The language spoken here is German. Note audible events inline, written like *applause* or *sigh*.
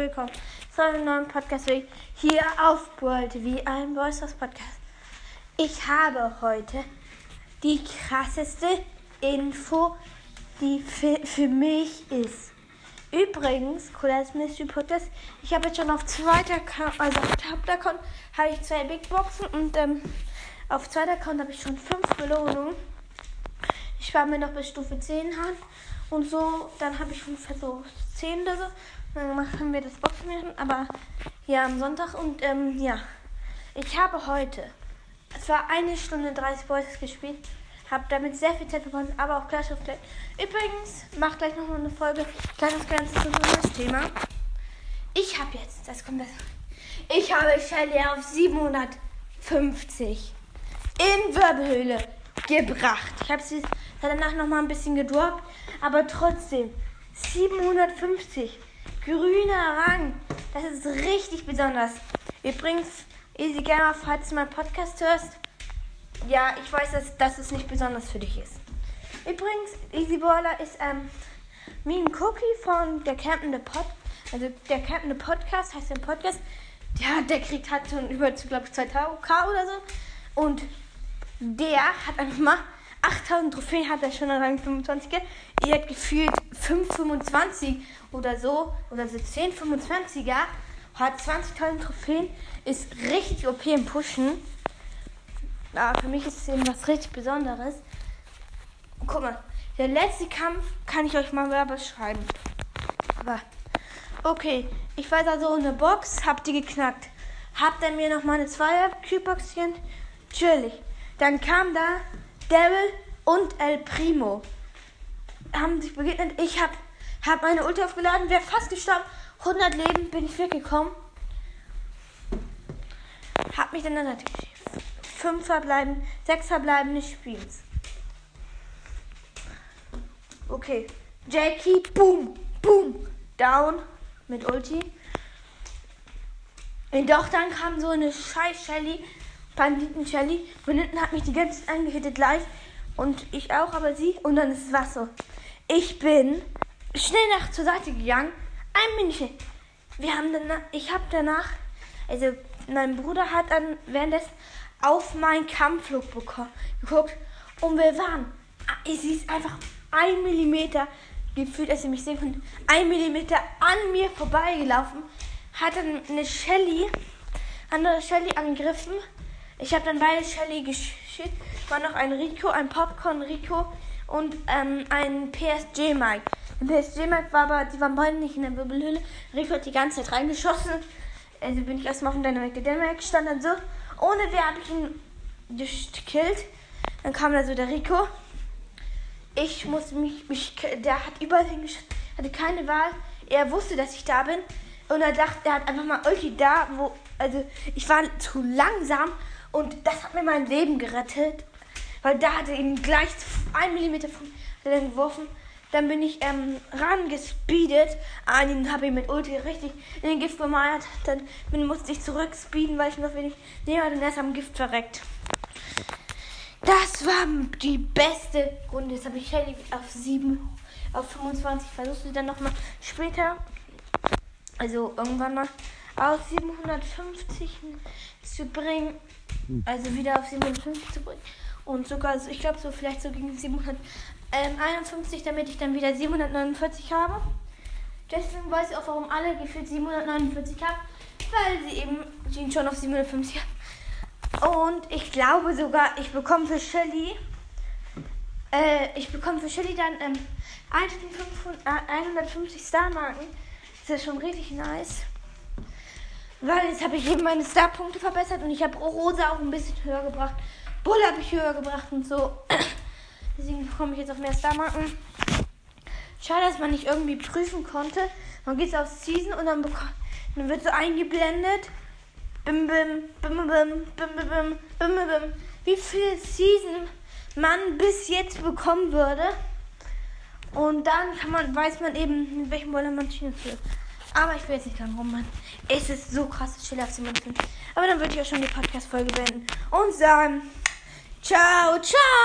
willkommen zu einem neuen Podcast hier auf World wie ein Voices Podcast. Ich habe heute die krasseste Info, die für, für mich ist. Übrigens, cooles Mystery Podcast, ich habe jetzt schon auf zweiter Account, also auf Hauptaccount habe ich zwei Big Boxen und ähm, auf zweiter Account habe ich schon fünf Belohnungen. Ich spare mir noch bis Stufe 10 an und so, dann habe ich ungefähr so 10 oder so. Dann machen wir das Boxen, aber ja, am Sonntag. Und ähm, ja, ich habe heute, es war eine Stunde 30 Voices gespielt, habe damit sehr viel Zeit verbunden, aber auch Clash of Clans. Übrigens, macht gleich nochmal eine Folge Clash of Clans zu das Thema. Ich habe jetzt, das kommt das. Ich habe Shelly auf 750 in Wirbelhöhle gebracht. Ich habe sie danach nochmal ein bisschen gedroppt, aber trotzdem 750 grüner Rang. Das ist richtig besonders. Übrigens, Easy Gamer, falls du meinen Podcast hörst, ja, ich weiß, dass, dass es nicht besonders für dich ist. Übrigens, Easy Baller ist ähm, ein Cookie von der Campende Pod. Also der Campende Podcast heißt der Podcast. Ja, der kriegt halt schon über, glaube ich, 2000k oder so. Und der hat einfach mal 8000 Trophäen hat er schon an Rang 25. Ihr hat gefühlt 525 oder so. Oder so 10, 25er. Hat 20.000 Trophäen. Ist richtig OP im Pushen. Aber für mich ist es eben was richtig Besonderes. Guck mal. Der letzte Kampf kann ich euch mal mehr beschreiben. Aber. Okay. Ich war da so in der Box. Habt ihr geknackt. Habt ihr mir noch mal eine 2 Q-Box Natürlich. Dann kam da Daryl und El Primo. Haben sich begegnet. Ich habe hab meine Ulti aufgeladen, wäre fast gestorben. 100 Leben bin ich weggekommen. Hab mich dann natürlich 5 verbleiben, 6 verbleibende Spiels. Okay. Jackie, boom, boom, down mit Ulti. Und doch dann kam so eine scheiß Shelly, Banditen Shelly. Von hinten hat mich die ganze Zeit angehittet gleich. Und ich auch, aber sie. Und dann ist es Wasser. Ich bin schnell nach zur Seite gegangen. Ein Minütchen. Wir haben danach, ich habe danach, also mein Bruder hat dann währenddessen auf meinen Kampfflug geguckt. Und wir waren, sie ist einfach ein Millimeter gefühlt, als sie mich sehen konnte, ein Millimeter an mir vorbeigelaufen. Hat dann eine Shelly, andere Shelly angegriffen. Ich habe dann beide Shelly geschickt. War noch ein Rico, ein Popcorn Rico und ähm, ein PSG Mike. Der PSG Mike war aber, die waren beide nicht in der Wirbelhöhle. Rico hat die ganze Zeit reingeschossen. Also bin ich erstmal auf dem Dynamic. Dynamic stand dann so. Ohne wer habe ich ihn gekillt. Dann kam da so der Rico. Ich muss mich, mich der hat überall hingeschossen, hatte keine Wahl. Er wusste, dass ich da bin. Und er dachte, er hat einfach mal Ulti da, wo, also ich war zu langsam und das hat mir mein Leben gerettet. Weil da hat er ihn gleich ein Millimeter von geworfen. Dann bin ich ähm, rangespeedet an ihn und habe ihn mit Ulti richtig in den Gift gemalt. Dann bin, musste ich zurückspeeden, weil ich noch wenig näher dann erst am Gift verreckt. Das war die beste Runde. Jetzt habe ich Shelly auf 7, auf 25 versucht sie dann nochmal später. Also irgendwann mal auf 750 zu bringen. Also wieder auf 750 zu bringen. Und sogar, ich glaube, so vielleicht so gegen 751, damit ich dann wieder 749 habe. Deswegen weiß ich auch, warum alle gefühlt 749 haben. Weil sie eben schon auf 750 haben. Und ich glaube sogar, ich bekomme für Shelly, äh, ich bekomme für Shelly dann ähm, 150 Star-Marken. Das ist schon richtig nice. Weil jetzt habe ich eben meine Star-Punkte verbessert und ich habe Rosa auch ein bisschen höher gebracht. Bull habe ich höher gebracht und so. *clears throat* Deswegen komme ich jetzt auf mehr Star-Marken. Schade, dass man nicht irgendwie prüfen konnte. Man geht auf Season und dann, dann wird so eingeblendet. Bim, bim, bim, bim, bim, bim, bim, bim, bim, wie viel Season man bis jetzt bekommen würde. Und dann kann man, weiß man eben, mit welchem Boiler man spielen will. Aber ich will jetzt nicht lang rummachen. Es ist so krass, Chill auf 57. Aber dann würde ich auch schon die Podcast-Folge beenden und sagen, ciao, ciao!